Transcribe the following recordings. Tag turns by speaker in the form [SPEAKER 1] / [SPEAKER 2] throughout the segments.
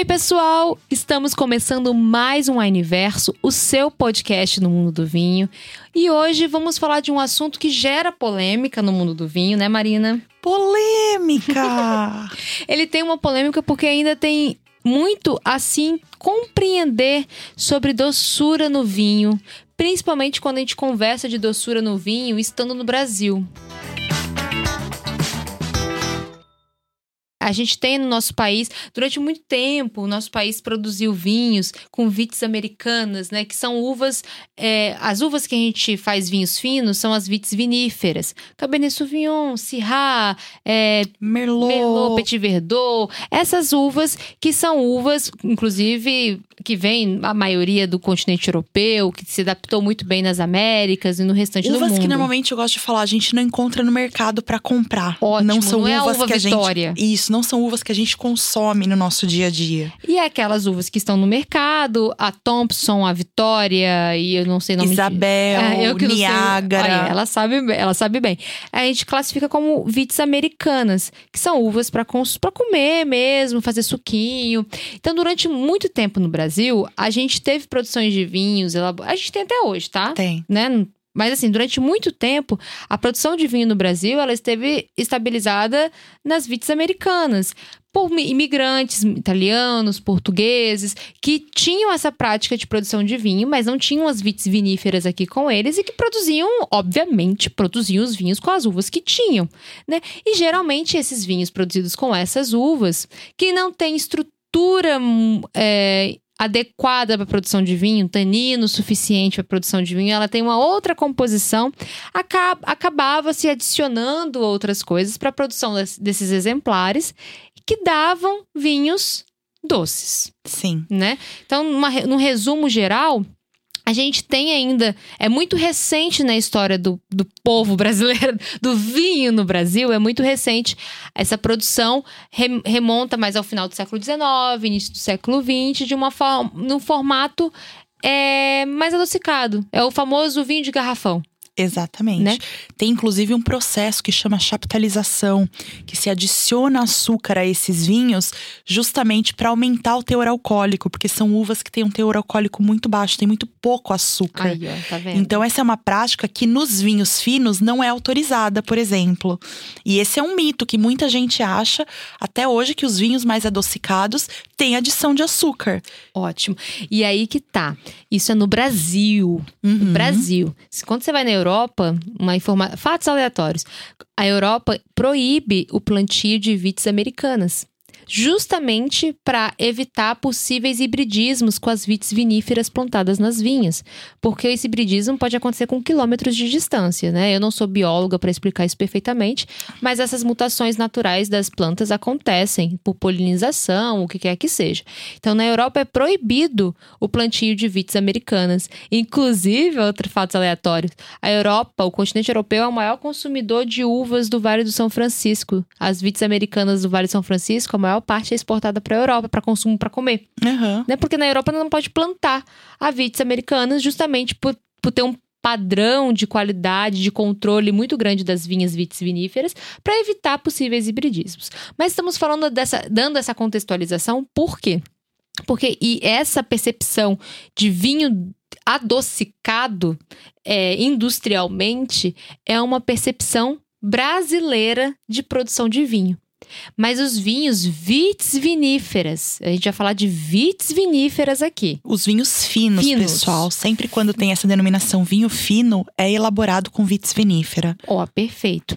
[SPEAKER 1] Ei, pessoal! Estamos começando mais um Universo, o seu podcast no mundo do vinho. E hoje vamos falar de um assunto que gera polêmica no mundo do vinho, né, Marina?
[SPEAKER 2] Polêmica!
[SPEAKER 1] Ele tem uma polêmica porque ainda tem muito assim compreender sobre doçura no vinho, principalmente quando a gente conversa de doçura no vinho estando no Brasil. A gente tem no nosso país, durante muito tempo, o nosso país produziu vinhos com vites americanas, né? Que são uvas. É, as uvas que a gente faz vinhos finos são as vites viníferas. Cabernet Sauvignon, Syrah, é,
[SPEAKER 2] Merlot.
[SPEAKER 1] Merlot, Petit Verdot. Essas uvas que são uvas, inclusive, que vem a maioria do continente europeu, que se adaptou muito bem nas Américas e no restante
[SPEAKER 2] uvas
[SPEAKER 1] do mundo.
[SPEAKER 2] que normalmente eu gosto de falar, a gente não encontra no mercado pra comprar.
[SPEAKER 1] Ótimo,
[SPEAKER 2] não são
[SPEAKER 1] não é a
[SPEAKER 2] uvas
[SPEAKER 1] uva
[SPEAKER 2] que a
[SPEAKER 1] Vitória.
[SPEAKER 2] gente Isso, não são uvas que a gente consome no nosso dia a dia.
[SPEAKER 1] E é aquelas uvas que estão no mercado, a Thompson, a Vitória e eu não sei o nome de-
[SPEAKER 2] Isabel,
[SPEAKER 1] É, eu que não sei.
[SPEAKER 2] Niágara.
[SPEAKER 1] Olha, ela sabe, ela sabe bem. A gente classifica como vites americanas, que são uvas para comer mesmo, fazer suquinho. Então, durante muito tempo no Brasil, a gente teve produções de vinhos, a gente tem até hoje, tá?
[SPEAKER 2] Tem.
[SPEAKER 1] né? Mas assim, durante muito tempo, a produção de vinho no Brasil, ela esteve estabilizada nas vites americanas. Por mi- imigrantes italianos, portugueses, que tinham essa prática de produção de vinho, mas não tinham as vites viníferas aqui com eles e que produziam, obviamente, produziam os vinhos com as uvas que tinham, né? E geralmente esses vinhos produzidos com essas uvas, que não têm estrutura hum, é, adequada para produção de vinho, tanino suficiente para produção de vinho, ela tem uma outra composição, acaba, acabava se adicionando outras coisas para a produção des- desses exemplares que davam vinhos doces,
[SPEAKER 2] Sim.
[SPEAKER 1] né? Então, numa num resumo geral, a gente tem ainda, é muito recente na história do, do povo brasileiro, do vinho no Brasil, é muito recente. Essa produção rem- remonta mais ao final do século XIX, início do século XX, de uma forma, num formato é, mais adocicado. É o famoso vinho de garrafão.
[SPEAKER 2] Exatamente.
[SPEAKER 1] Né?
[SPEAKER 2] Tem inclusive um processo que chama chaptalização, que se adiciona açúcar a esses vinhos justamente para aumentar o teor alcoólico, porque são uvas que têm um teor alcoólico muito baixo, tem muito pouco açúcar.
[SPEAKER 1] Aí, ó, tá vendo?
[SPEAKER 2] Então, essa é uma prática que nos vinhos finos não é autorizada, por exemplo. E esse é um mito que muita gente acha até hoje que os vinhos mais adocicados têm adição de açúcar.
[SPEAKER 1] Ótimo. E aí que tá. Isso é no Brasil. No
[SPEAKER 2] Uhum.
[SPEAKER 1] Brasil. Se- Quando você vai na Europa, uma informa... fatos aleatórios. A Europa proíbe o plantio de vites americanas. Justamente para evitar possíveis hibridismos com as vites viníferas plantadas nas vinhas. Porque esse hibridismo pode acontecer com quilômetros de distância, né? Eu não sou bióloga para explicar isso perfeitamente, mas essas mutações naturais das plantas acontecem por polinização, o que quer que seja. Então, na Europa é proibido o plantio de vites americanas. Inclusive, outro fatos aleatórios: a Europa, o continente europeu, é o maior consumidor de uvas do Vale do São Francisco. As vites americanas do Vale do São Francisco, maior parte é exportada para a Europa para consumo para comer,
[SPEAKER 2] Aham.
[SPEAKER 1] né? Porque na Europa não pode plantar a vites americanas justamente por, por ter um padrão de qualidade, de controle muito grande das vinhas vites viníferas para evitar possíveis hibridismos. Mas estamos falando dessa, dando essa contextualização por quê? Porque e essa percepção de vinho adocicado é, industrialmente é uma percepção brasileira de produção de vinho. Mas os vinhos vites viníferas, a gente vai falar de vites viníferas aqui.
[SPEAKER 2] Os vinhos finos,
[SPEAKER 1] Finos.
[SPEAKER 2] pessoal. Sempre quando tem essa denominação vinho fino, é elaborado com vitis vinífera.
[SPEAKER 1] Ó, perfeito.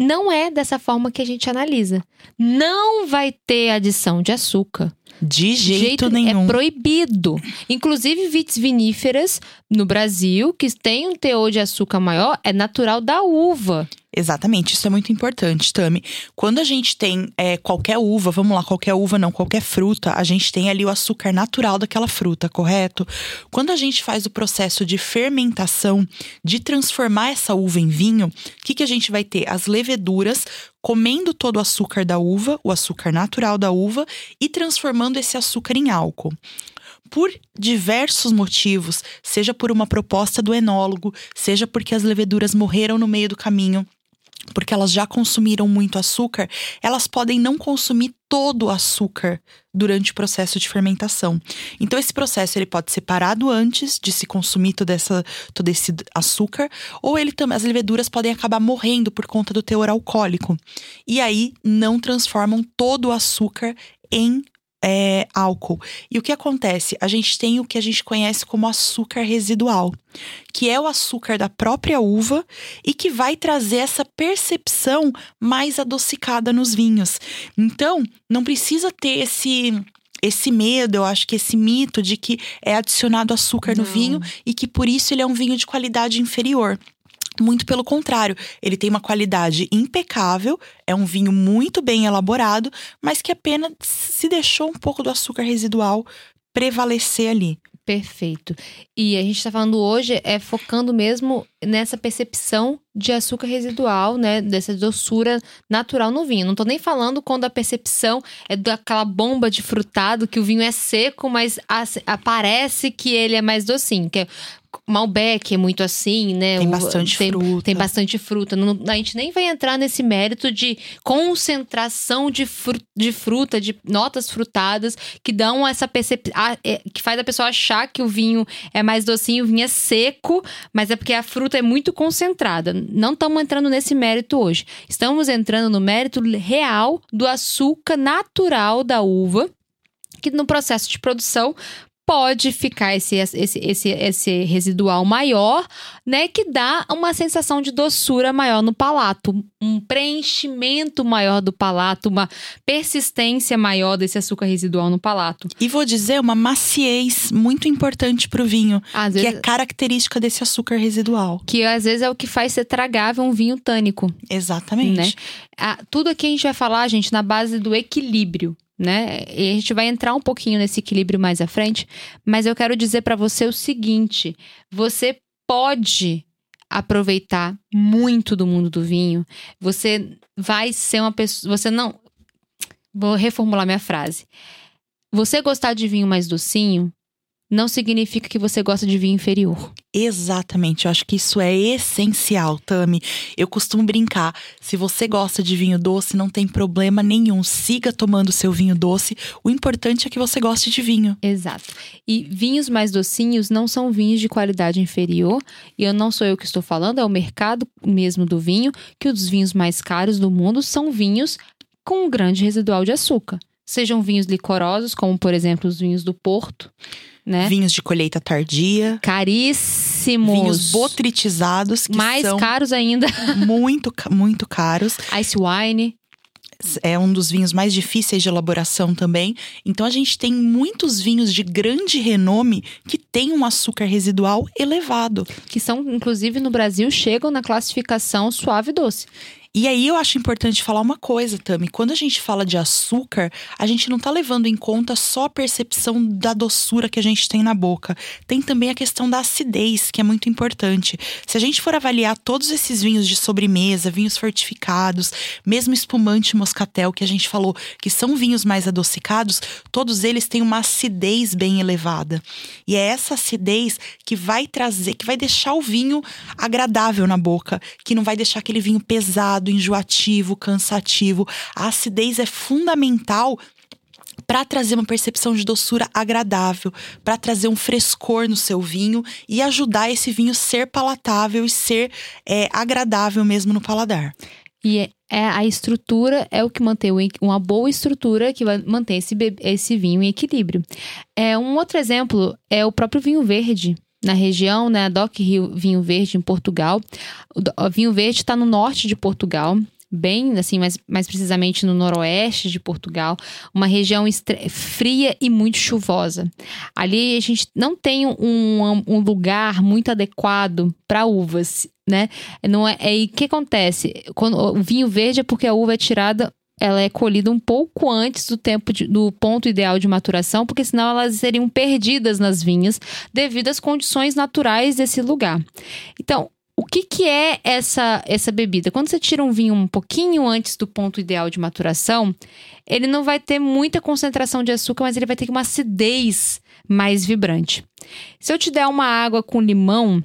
[SPEAKER 1] Não é dessa forma que a gente analisa. Não vai ter adição de açúcar.
[SPEAKER 2] De jeito, nenhum.
[SPEAKER 1] É proibido. Inclusive, vites viníferas no Brasil, que tem um teor de açúcar maior, é natural da uva.
[SPEAKER 2] Exatamente, isso é muito importante, Tami. Quando a gente tem é, qualquer uva, vamos lá, qualquer uva não, qualquer fruta, a gente tem ali o açúcar natural daquela fruta, correto? Quando a gente faz o processo de fermentação, de transformar essa uva em vinho, o que, que a gente vai ter? As leveduras comendo todo o açúcar da uva, o açúcar natural da uva, e transformando esse açúcar em álcool por diversos motivos, seja por uma proposta do enólogo, seja porque as leveduras morreram no meio do caminho. Porque elas já consumiram muito açúcar, elas podem não consumir todo o açúcar durante o processo de fermentação. Então esse processo ele pode ser parado antes de se consumir todo, essa, todo esse açúcar, ou ele as leveduras podem acabar morrendo por conta do teor alcoólico. E aí não transformam todo o açúcar em é, álcool. E o que acontece? A gente tem o que a gente conhece como açúcar residual, que é o açúcar da própria uva e que vai trazer essa percepção mais adocicada nos vinhos. Então, não precisa ter esse esse medo, eu acho que esse mito de que é adicionado açúcar não. no vinho e que por isso ele é um vinho de qualidade inferior. Muito pelo contrário, ele tem uma qualidade impecável, é um vinho muito bem elaborado, mas que apenas se deixou um pouco do açúcar residual prevalecer ali.
[SPEAKER 1] Perfeito. E a gente está falando hoje é focando mesmo nessa percepção de açúcar residual, né? Dessa doçura natural no vinho. Não estou nem falando quando a percepção é daquela bomba de frutado que o vinho é seco, mas aparece que ele é mais docinho. Que é Malbec é muito assim, né?
[SPEAKER 2] Tem bastante
[SPEAKER 1] tem,
[SPEAKER 2] fruta.
[SPEAKER 1] Tem bastante fruta. Não, a gente nem vai entrar nesse mérito de concentração de, fru, de fruta, de notas frutadas, que dão essa percepção. É, que faz a pessoa achar que o vinho é mais docinho, o vinho é seco, mas é porque a fruta é muito concentrada. Não estamos entrando nesse mérito hoje. Estamos entrando no mérito real do açúcar natural da uva que no processo de produção pode ficar esse, esse, esse, esse residual maior, né? Que dá uma sensação de doçura maior no palato, um preenchimento maior do palato, uma persistência maior desse açúcar residual no palato.
[SPEAKER 2] E vou dizer uma maciez muito importante para o vinho, às que é vezes, é característica desse açúcar residual.
[SPEAKER 1] Que às vezes é o que faz ser tragável um vinho tânico.
[SPEAKER 2] Exatamente.
[SPEAKER 1] Né? Ah, tudo aqui a gente vai falar, gente, na base do equilíbrio né? E a gente vai entrar um pouquinho nesse equilíbrio mais à frente, mas eu quero dizer para você o seguinte: você pode aproveitar muito do mundo do vinho. Você vai ser uma pessoa, você não Vou reformular minha frase. Você gostar de vinho mais docinho não significa que você gosta de vinho inferior.
[SPEAKER 2] Exatamente, eu acho que isso é essencial, Tami. Eu costumo brincar: se você gosta de vinho doce, não tem problema nenhum. Siga tomando seu vinho doce. O importante é que você goste de vinho.
[SPEAKER 1] Exato. E vinhos mais docinhos não são vinhos de qualidade inferior. E eu não sou eu que estou falando, é o mercado mesmo do vinho, que os vinhos mais caros do mundo são vinhos com um grande residual de açúcar. Sejam vinhos licorosos, como por exemplo os vinhos do Porto né?
[SPEAKER 2] Vinhos de colheita tardia.
[SPEAKER 1] Caríssimos.
[SPEAKER 2] Vinhos botritizados. Que
[SPEAKER 1] Mais
[SPEAKER 2] são
[SPEAKER 1] caros ainda.
[SPEAKER 2] muito, muito caros.
[SPEAKER 1] Ice wine
[SPEAKER 2] é um dos vinhos mais difíceis de elaboração também. Então a gente tem muitos vinhos de grande renome que têm um açúcar residual elevado.
[SPEAKER 1] Que são, inclusive, no Brasil, chegam na classificação suave doce.
[SPEAKER 2] E aí eu acho importante falar uma coisa, Tami. Quando a gente fala de açúcar, a gente não está levando em conta só a percepção da doçura que a gente tem na boca. Tem também a questão da acidez, que é muito importante. Se a gente for avaliar todos esses vinhos de sobremesa, vinhos fortificados, mesmo espumante moscatel que a gente falou, que são vinhos mais adocicados, todos eles têm uma acidez bem elevada. E é essa acidez que vai trazer, que vai deixar o vinho agradável na boca, que não vai deixar aquele vinho pesado pesado, enjoativo, cansativo. A acidez é fundamental para trazer uma percepção de doçura agradável, para trazer um frescor no seu vinho e ajudar esse vinho ser palatável e ser é, agradável mesmo no paladar.
[SPEAKER 1] E é, é, a estrutura é o que mantém uma boa estrutura que vai manter esse, esse vinho em equilíbrio. É, um outro exemplo é o próprio vinho verde na região, né, DOC Rio Vinho Verde em Portugal. O vinho verde está no norte de Portugal, bem assim, mais, mais precisamente no noroeste de Portugal, uma região fria e muito chuvosa. Ali a gente não tem um, um lugar muito adequado para uvas, né? Não é, é o que acontece quando o vinho verde é porque a uva é tirada ela é colhida um pouco antes do tempo de, do ponto ideal de maturação, porque senão elas seriam perdidas nas vinhas devido às condições naturais desse lugar. Então, o que, que é essa, essa bebida? Quando você tira um vinho um pouquinho antes do ponto ideal de maturação, ele não vai ter muita concentração de açúcar, mas ele vai ter uma acidez mais vibrante. Se eu te der uma água com limão,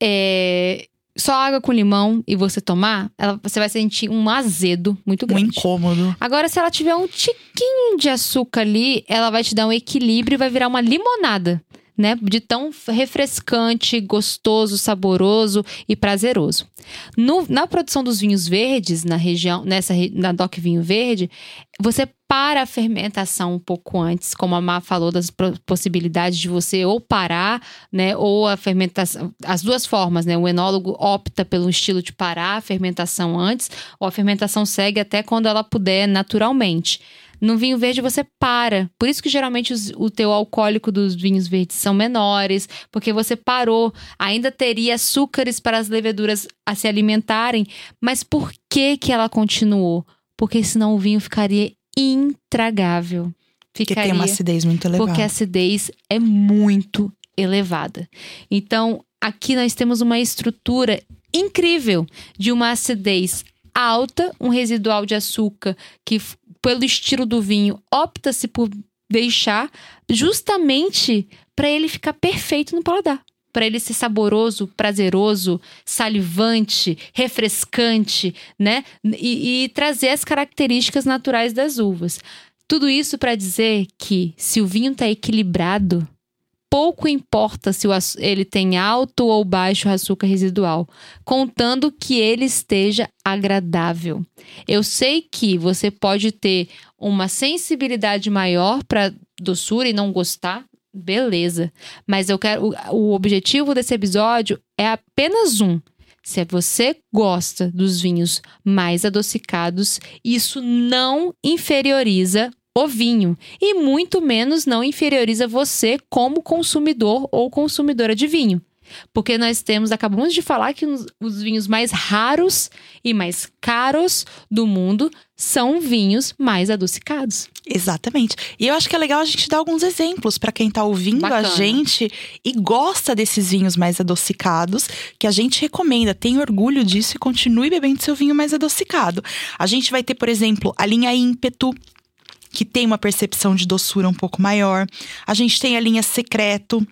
[SPEAKER 1] é, só água com limão e você tomar, ela, você vai sentir um azedo muito
[SPEAKER 2] Um
[SPEAKER 1] grande.
[SPEAKER 2] incômodo.
[SPEAKER 1] Agora, se ela tiver um tiquinho de açúcar ali, ela vai te dar um equilíbrio e vai virar uma limonada. Né? De tão refrescante, gostoso, saboroso e prazeroso. No- na produção dos vinhos verdes, na região, nessa na DOC Vinho Verde, você para a fermentação um pouco antes, como a Má falou das possibilidades de você ou parar, né, ou a fermentação, as duas formas, né? O enólogo opta pelo estilo de parar a fermentação antes, ou a fermentação segue até quando ela puder naturalmente. No vinho verde você para. Por isso que geralmente os- o teu alcoólico dos vinhos verdes são menores, porque você parou. Ainda teria açúcares para as leveduras a se alimentarem, mas por que que ela continuou? Porque senão o vinho ficaria intragável.
[SPEAKER 2] Porque
[SPEAKER 1] Ficaria
[SPEAKER 2] tem uma acidez muito elevada.
[SPEAKER 1] porque a acidez é muito elevada. Então, aqui nós temos uma estrutura incrível de uma acidez alta, um residual de açúcar que, pelo estilo do vinho, opta-se por deixar justamente para ele ficar perfeito no paladar. Para ele ser saboroso, prazeroso, salivante, refrescante, né? E, e trazer as características naturais das uvas. Tudo isso para dizer que se o vinho está equilibrado, pouco importa se ele tem alto ou baixo açúcar residual, contando que ele esteja agradável. Eu sei que você pode ter uma sensibilidade maior para doçura e não gostar, beleza. Mas eu quero o, o objetivo desse episódio é apenas um. Se você gosta dos vinhos mais adocicados, isso não inferioriza o vinho e muito menos não inferioriza você como consumidor ou consumidora de vinho. Porque nós temos, acabamos de falar que os, os vinhos mais raros e mais caros do mundo são vinhos mais adocicados.
[SPEAKER 2] Exatamente. E eu acho que é legal a gente dar alguns exemplos para quem tá ouvindo
[SPEAKER 1] Bacana.
[SPEAKER 2] a gente e gosta desses vinhos mais adocicados, que a gente recomenda, tem orgulho disso e continue bebendo seu vinho mais adocicado. A gente vai ter, por exemplo, a linha ímpeto, que tem uma percepção de doçura um pouco maior. A gente tem a linha secreto,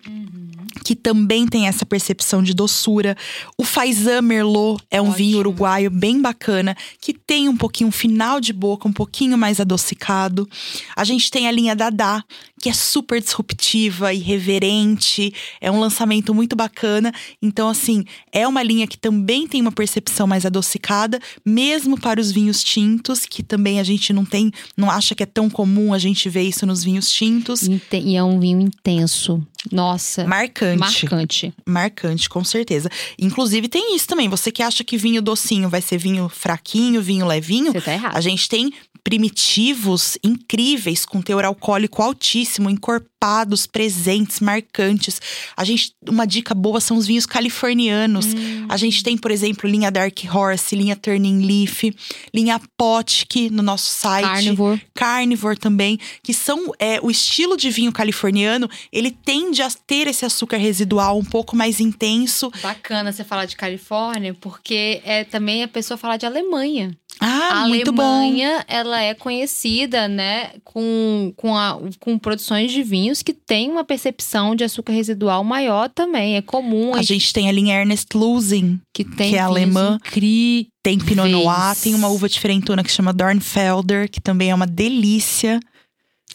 [SPEAKER 2] que também tem essa percepção de doçura. O Faisan Merlot é um
[SPEAKER 1] Ótimo.
[SPEAKER 2] vinho uruguaio bem bacana, que tem um pouquinho um final de boca, um pouquinho mais adocicado. A gente tem a linha Dadá, que é super disruptiva, irreverente, é um lançamento muito bacana. Então, assim, é uma linha que também tem uma percepção mais adocicada, mesmo para os vinhos tintos, que também a gente não tem, não acha que é tão comum a gente ver isso nos vinhos tintos.
[SPEAKER 1] E é um vinho intenso. Nossa,
[SPEAKER 2] Marcante.
[SPEAKER 1] marcante.
[SPEAKER 2] Marcante, com certeza. Inclusive, tem isso também. Você que acha que vinho docinho vai ser vinho fraquinho, vinho levinho,
[SPEAKER 1] Você tá errado.
[SPEAKER 2] a gente tem primitivos incríveis, com teor alcoólico altíssimo, encorpados, presentes, marcantes. A gente, uma dica boa são os vinhos californianos.
[SPEAKER 1] Hum.
[SPEAKER 2] A gente tem, por exemplo, linha Dark Horse, linha Turning Leaf, linha Potk no nosso site.
[SPEAKER 1] Carnivore.
[SPEAKER 2] Carnivore também, que são é, o estilo de vinho californiano, ele tende a ter esse açúcar residual um pouco mais intenso.
[SPEAKER 1] Bacana você falar de Califórnia, porque é também a pessoa falar de Alemanha.
[SPEAKER 2] Ah,
[SPEAKER 1] a
[SPEAKER 2] muito bom.
[SPEAKER 1] Alemanha, ela é conhecida, né, com, com, a- com produções de vinhos que tem uma percepção de açúcar residual maior também. É comum
[SPEAKER 2] A gente tem a linha Ernest Losing,
[SPEAKER 1] que tem
[SPEAKER 2] que é alemã.
[SPEAKER 1] incríveis.
[SPEAKER 2] tem Pinot Noir, tem uma uva diferentona que chama Dornfelder, que também é uma delícia.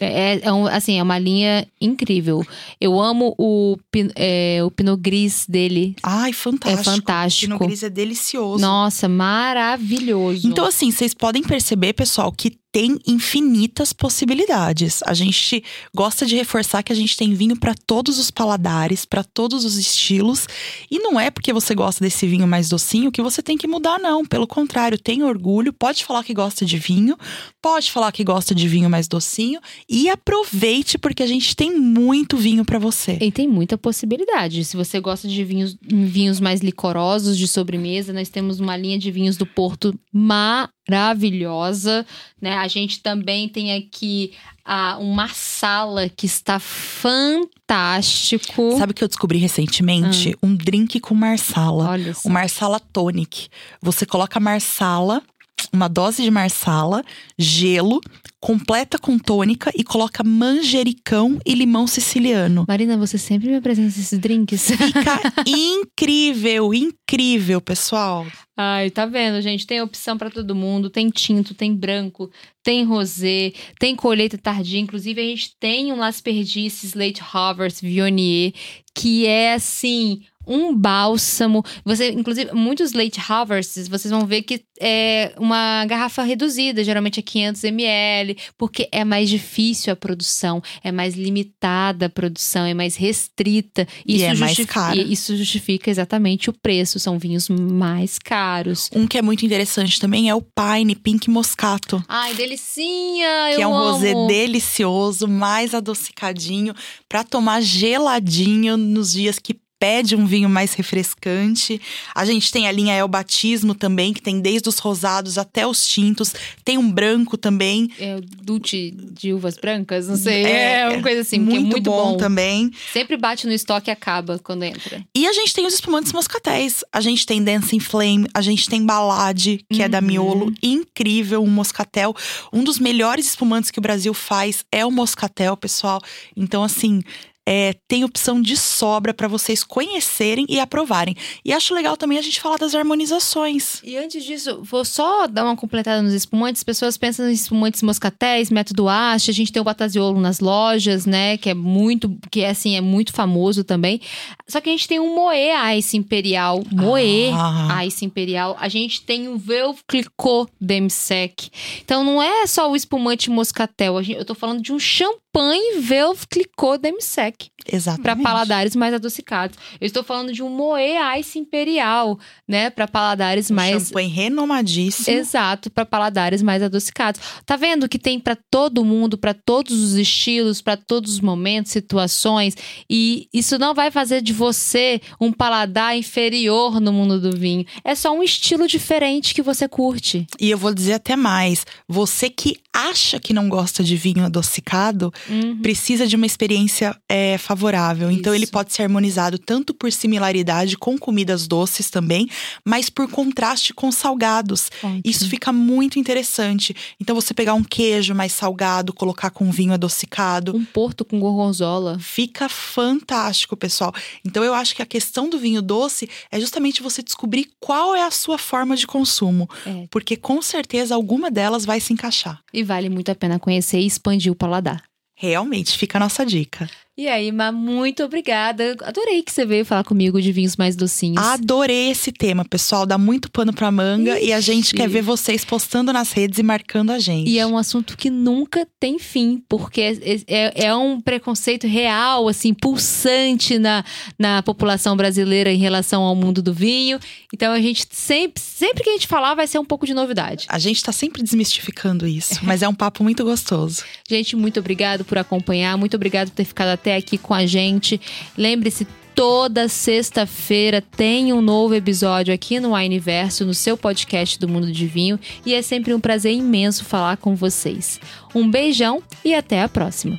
[SPEAKER 1] É, é um- assim, é uma linha incrível. Eu amo o, é, o Pinot Gris dele.
[SPEAKER 2] Ai, fantástico.
[SPEAKER 1] É fantástico.
[SPEAKER 2] Pinot Gris é delicioso.
[SPEAKER 1] Nossa, maravilhoso.
[SPEAKER 2] Então, assim, vocês podem perceber, pessoal, que tem infinitas possibilidades. A gente gosta de reforçar que a gente tem vinho para todos os paladares, para todos os estilos. E não é porque você gosta desse vinho mais docinho que você tem que mudar, não. Pelo contrário, tenha orgulho, pode falar que gosta de vinho, pode falar que gosta de vinho mais docinho e aproveite porque a gente tem muito vinho para você.
[SPEAKER 1] E tem muita possibilidade. Se você gosta de vinhos, vinhos mais licorosos de sobremesa, nós temos uma linha de vinhos do Porto maravilhosa, né? A gente também tem aqui ah, uma sala que está fantástico.
[SPEAKER 2] Sabe o que eu descobri recentemente? Um drink com marsala.
[SPEAKER 1] Olha só.
[SPEAKER 2] o Marsala Tonic. Você coloca a marsala uma dose de marsala, gelo, completa com tônica e coloca manjericão e limão siciliano.
[SPEAKER 1] Marina, você sempre me apresenta esses drinks.
[SPEAKER 2] Fica incrível, incrível, pessoal.
[SPEAKER 1] Ai, tá vendo, gente? Tem opção para todo mundo. Tem tinto, tem branco, tem rosé, tem colheita tardia. Inclusive, a gente tem um Las Perdices Late Harvest Viognier, que é assim um bálsamo. Você, inclusive, muitos late harvests, vocês vão ver que é uma garrafa reduzida, geralmente é 500 ml, porque é mais difícil a produção, é mais limitada a produção, é mais restrita.
[SPEAKER 2] Isso e é mais caro.
[SPEAKER 1] Isso justifica exatamente o preço, são vinhos mais caros.
[SPEAKER 2] Um que é muito interessante também é o Pine Pink Moscato.
[SPEAKER 1] Ai, delicinha!
[SPEAKER 2] Que
[SPEAKER 1] é um
[SPEAKER 2] amo. rosé delicioso, mais adocicadinho, para tomar geladinho nos dias que pede um vinho mais refrescante. A gente tem a linha El Batismo também, que tem desde os rosados até os tintos. Tem um branco também.
[SPEAKER 1] É o Dulce de uvas brancas, não sei. É, é uma coisa assim, muito, é muito
[SPEAKER 2] bom,
[SPEAKER 1] bom,
[SPEAKER 2] também.
[SPEAKER 1] Sempre bate no estoque e acaba quando entra.
[SPEAKER 2] E a gente tem os espumantes moscatéis. A gente tem Dancing Flame, a gente tem Balade, que uhum. é da uhum. Miolo. Incrível, um moscatel. Um dos melhores espumantes que o Brasil faz é o moscatel, pessoal. Então, assim, é, tem opção de sobra para vocês conhecerem e aprovarem. E acho legal também a gente falar das harmonizações.
[SPEAKER 1] E antes disso, vou só dar uma completada nos espumantes. As pessoas pensam em espumantes moscatéis, método haste. A gente tem o Bataziolo nas lojas, né? Que é muito, que é assim, é muito famoso também. Só que a gente tem o Moe Ice Imperial. Moe ah. Ice Imperial. A gente tem o Velve Clicot Demisec. Então não é só o espumante moscatel. Eu tô falando de um champanhe Velve Clicot Demisec.
[SPEAKER 2] Exatamente.
[SPEAKER 1] Para paladares mais adocicados. Eu estou falando de um Moe Ice Imperial, né? Para paladares um mais.
[SPEAKER 2] Champanhe renomadíssimo.
[SPEAKER 1] Exato, para paladares mais adocicados. Tá vendo que tem para todo mundo, para todos os estilos, para todos os momentos, situações. E isso não vai fazer de você um paladar inferior no mundo do vinho. É só um estilo diferente que você curte.
[SPEAKER 2] E eu vou dizer até mais: você que acha que não gosta de vinho adocicado, uhum. precisa de uma experiência. É, favorável. Isso. Então ele pode ser harmonizado tanto por similaridade com comidas doces também, mas por contraste com salgados. Ótimo. Isso fica muito interessante. Então você pegar um queijo mais salgado, colocar com vinho adocicado,
[SPEAKER 1] um porto com gorgonzola,
[SPEAKER 2] fica fantástico, pessoal. Então eu acho que a questão do vinho doce é justamente você descobrir qual é a sua forma de consumo, é. porque com certeza alguma delas vai se encaixar.
[SPEAKER 1] E vale muito a pena conhecer e expandir o paladar.
[SPEAKER 2] Realmente, fica a nossa dica.
[SPEAKER 1] E aí, Ma, muito obrigada. Adorei que você veio falar comigo de vinhos mais docinhos.
[SPEAKER 2] Adorei esse tema, pessoal. Dá muito pano pra manga Ixi. e a gente quer ver vocês postando nas redes e marcando a gente.
[SPEAKER 1] E é um assunto que nunca tem fim, porque é, é, é um preconceito real, assim, pulsante na, na população brasileira em relação ao mundo do vinho. Então a gente sempre, sempre que a gente falar, vai ser um pouco de novidade.
[SPEAKER 2] A gente tá sempre desmistificando isso, mas é um papo muito gostoso.
[SPEAKER 1] Gente, muito obrigado por acompanhar, muito obrigado por ter ficado até até aqui com a gente. Lembre-se, toda sexta-feira tem um novo episódio aqui no Universo, no seu podcast do Mundo de Vinho, e é sempre um prazer imenso falar com vocês. Um beijão e até a próxima.